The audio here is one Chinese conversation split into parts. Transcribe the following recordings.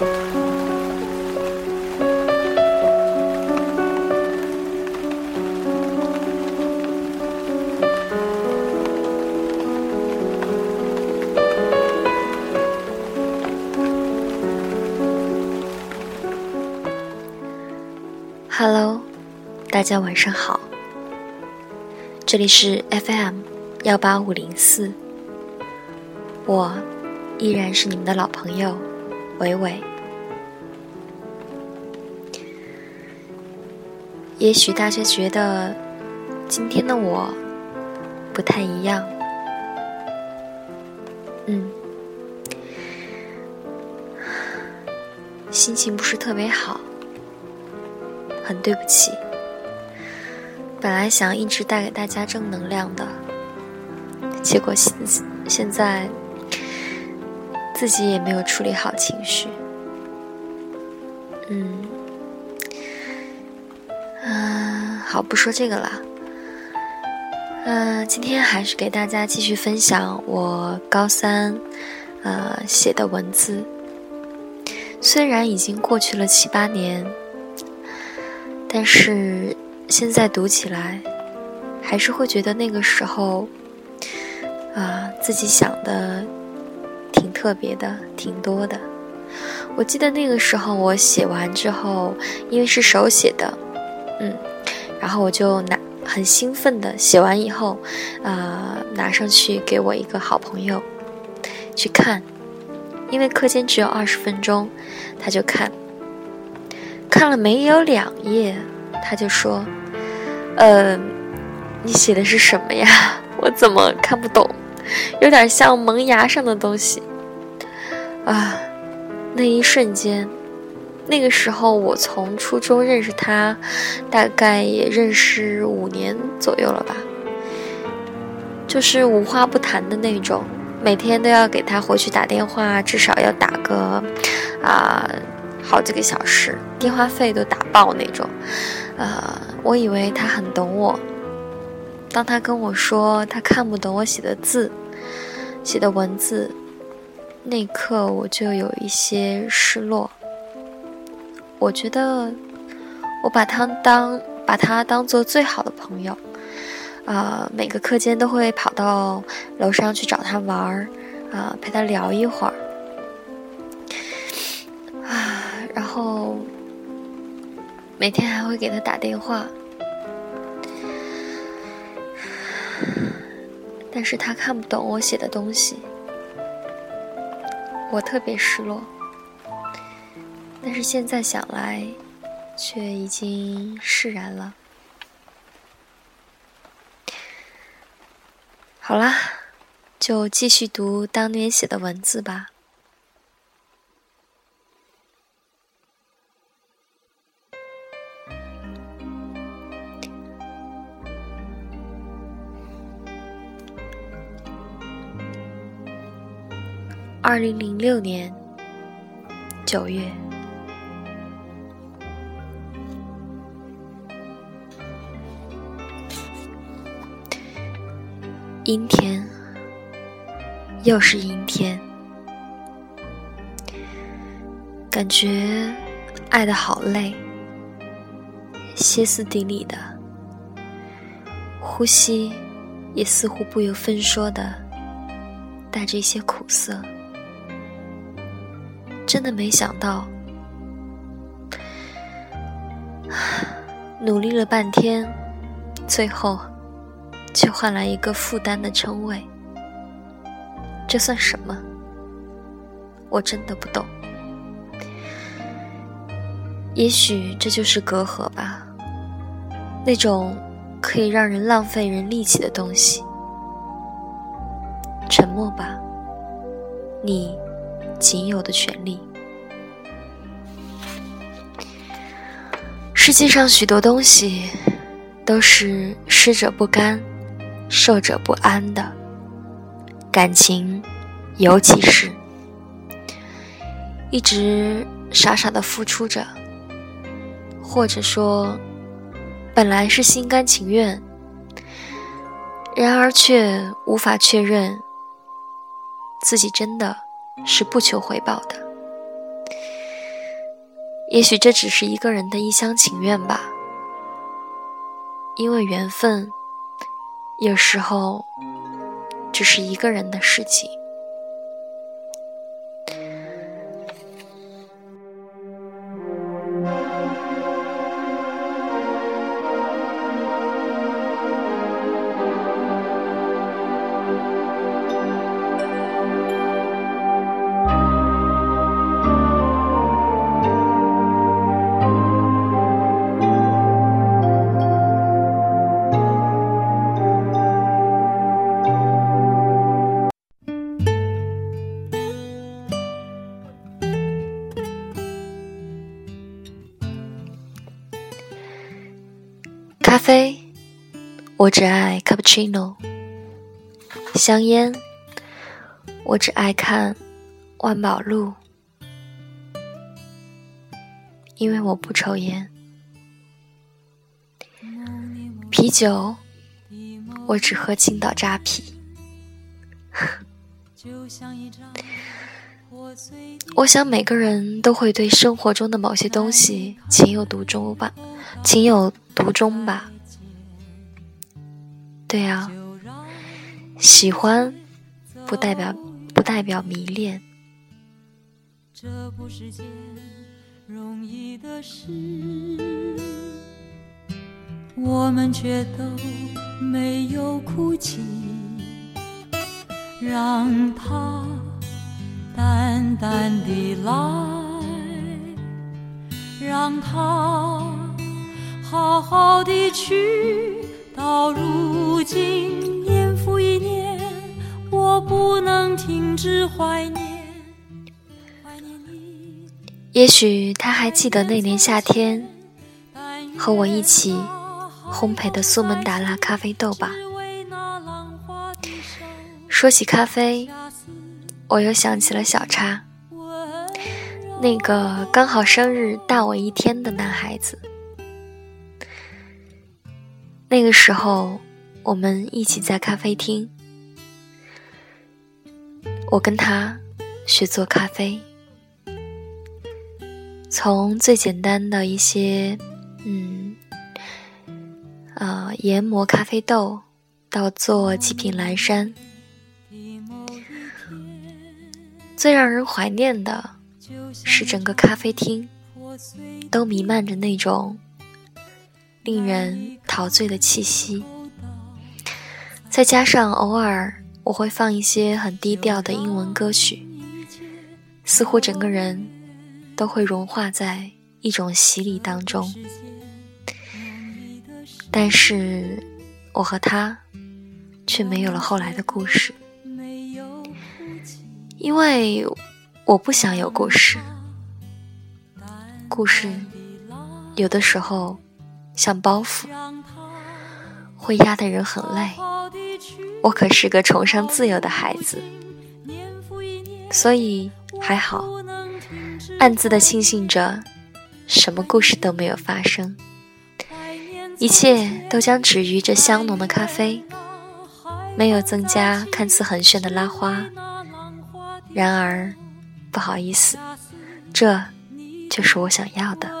Hello，大家晚上好，这里是 FM 幺八五零四，我依然是你们的老朋友伟伟。也许大家觉得今天的我不太一样，嗯，心情不是特别好。很对不起，本来想一直带给大家正能量的，结果现现在自己也没有处理好情绪。嗯，好，不说这个了。嗯，今天还是给大家继续分享我高三呃写的文字，虽然已经过去了七八年。但是现在读起来，还是会觉得那个时候，啊，自己想的挺特别的，挺多的。我记得那个时候我写完之后，因为是手写的，嗯，然后我就拿很兴奋的写完以后，啊，拿上去给我一个好朋友去看，因为课间只有二十分钟，他就看。看了没有两页，他就说：“呃，你写的是什么呀？我怎么看不懂？有点像萌芽上的东西。”啊，那一瞬间，那个时候我从初中认识他，大概也认识五年左右了吧，就是无话不谈的那种，每天都要给他回去打电话，至少要打个啊。好几个小时，电话费都打爆那种，呃，我以为他很懂我。当他跟我说他看不懂我写的字，写的文字，那一刻我就有一些失落。我觉得我把他当把他当做最好的朋友，啊，每个课间都会跑到楼上去找他玩儿，啊，陪他聊一会儿。啊然后每天还会给他打电话，但是他看不懂我写的东西，我特别失落。但是现在想来，却已经释然了。好啦，就继续读当年写的文字吧。二零零六年九月，阴天，又是阴天，感觉爱的好累，歇斯底里的，呼吸也似乎不由分说的带着一些苦涩。真的没想到，努力了半天，最后却换来一个负担的称谓。这算什么？我真的不懂。也许这就是隔阂吧，那种可以让人浪费人力气的东西。沉默吧，你。仅有的权利。世界上许多东西都是失者不甘，受者不安的。感情，尤其是，一直傻傻的付出着，或者说，本来是心甘情愿，然而却无法确认自己真的。是不求回报的，也许这只是一个人的一厢情愿吧，因为缘分有时候只是一个人的事情。我只爱 cappuccino。香烟，我只爱看万宝路，因为我不抽烟。啤酒，我只喝青岛扎啤。我想每个人都会对生活中的某些东西情有独钟吧，情有独钟吧。对啊，喜欢不代表不代表迷恋。这不是件容易的事，我们却都没有哭泣，让它。淡淡的来，让它好好的去。到如今，年复一年，我不能停止怀念。也许他还记得那年夏天，和我一起烘焙的苏门答腊咖啡豆吧。说起咖啡。我又想起了小叉，那个刚好生日大我一天的男孩子。那个时候，我们一起在咖啡厅，我跟他学做咖啡，从最简单的一些，嗯，呃，研磨咖啡豆，到做极品蓝山。最让人怀念的是整个咖啡厅都弥漫着那种令人陶醉的气息，再加上偶尔我会放一些很低调的英文歌曲，似乎整个人都会融化在一种洗礼当中。但是，我和他却没有了后来的故事。因为我不想有故事，故事有的时候像包袱，会压得人很累。我可是个崇尚自由的孩子，所以还好，暗自的庆幸着，什么故事都没有发生，一切都将止于这香浓的咖啡，没有增加看似很炫的拉花。然而，不好意思，这就是我想要的。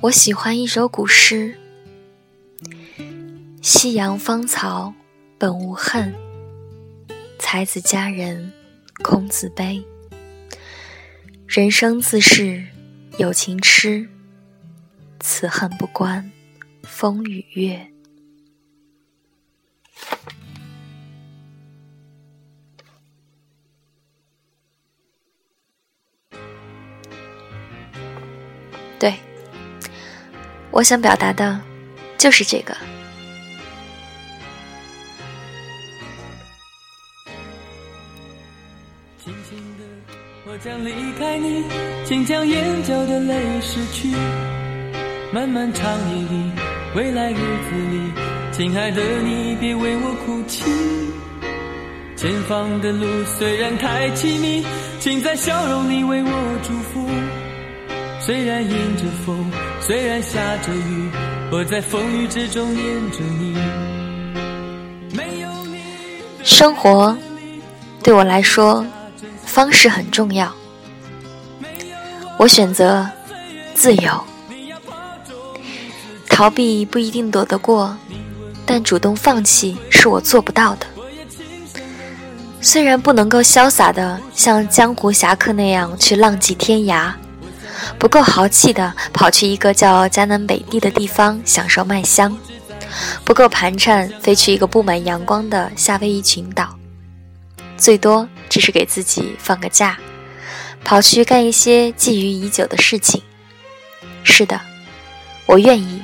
我喜欢一首古诗：“夕阳芳草本无恨，才子佳人空自悲。人生自是有情痴。”此恨不关风雨月。我想表达的就是这个。轻轻的我将离开你请将眼角的泪拭去。漫漫长夜里未来日子里亲爱的你别为我哭泣。前方的路虽然太凄迷请在笑容里为我祝福。虽然迎着风虽然下着雨，我在风雨之中念着你。没有你，生活对我来说。方式很重要，我选择自由，逃避不一定躲得过，但主动放弃是我做不到的。虽然不能够潇洒的像江湖侠客那样去浪迹天涯，不够豪气的跑去一个叫迦南北地的地方享受麦香，不够盘缠飞去一个布满阳光的夏威夷群岛。最多只是给自己放个假，跑去干一些觊觎已久的事情。是的，我愿意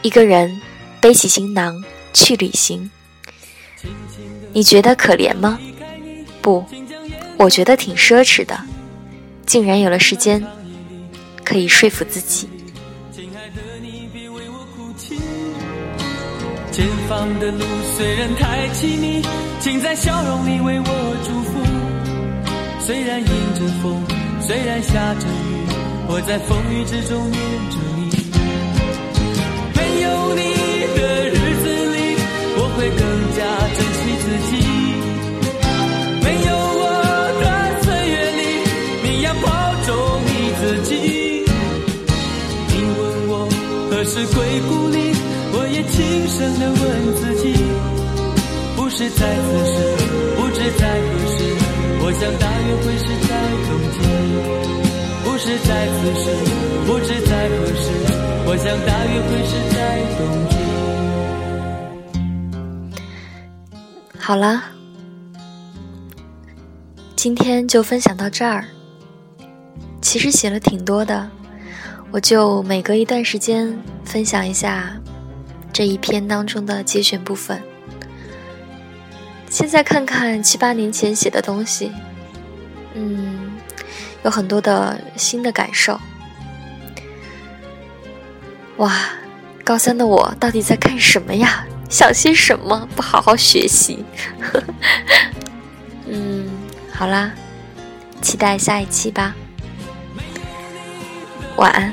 一个人背起行囊去旅行。你觉得可怜吗？不，我觉得挺奢侈的，竟然有了时间可以说服自己。亲爱的你，别为我哭泣前方的路虽然太凄迷，请在笑容里为我祝福。虽然迎着风，虽然下着雨，我在风雨之中念着何时归故里？我也轻声地问自己，不是在此时，不知在何时。我想大约会是在冬季。不是在此时，不知在何时。我想大约会是在冬季。好了，今天就分享到这儿。其实写了挺多的，我就每隔一段时间分享一下。这一篇当中的节选部分，现在看看七八年前写的东西，嗯，有很多的新的感受。哇，高三的我到底在干什么呀？想些什么？不好好学习。嗯，好啦，期待下一期吧。晚安，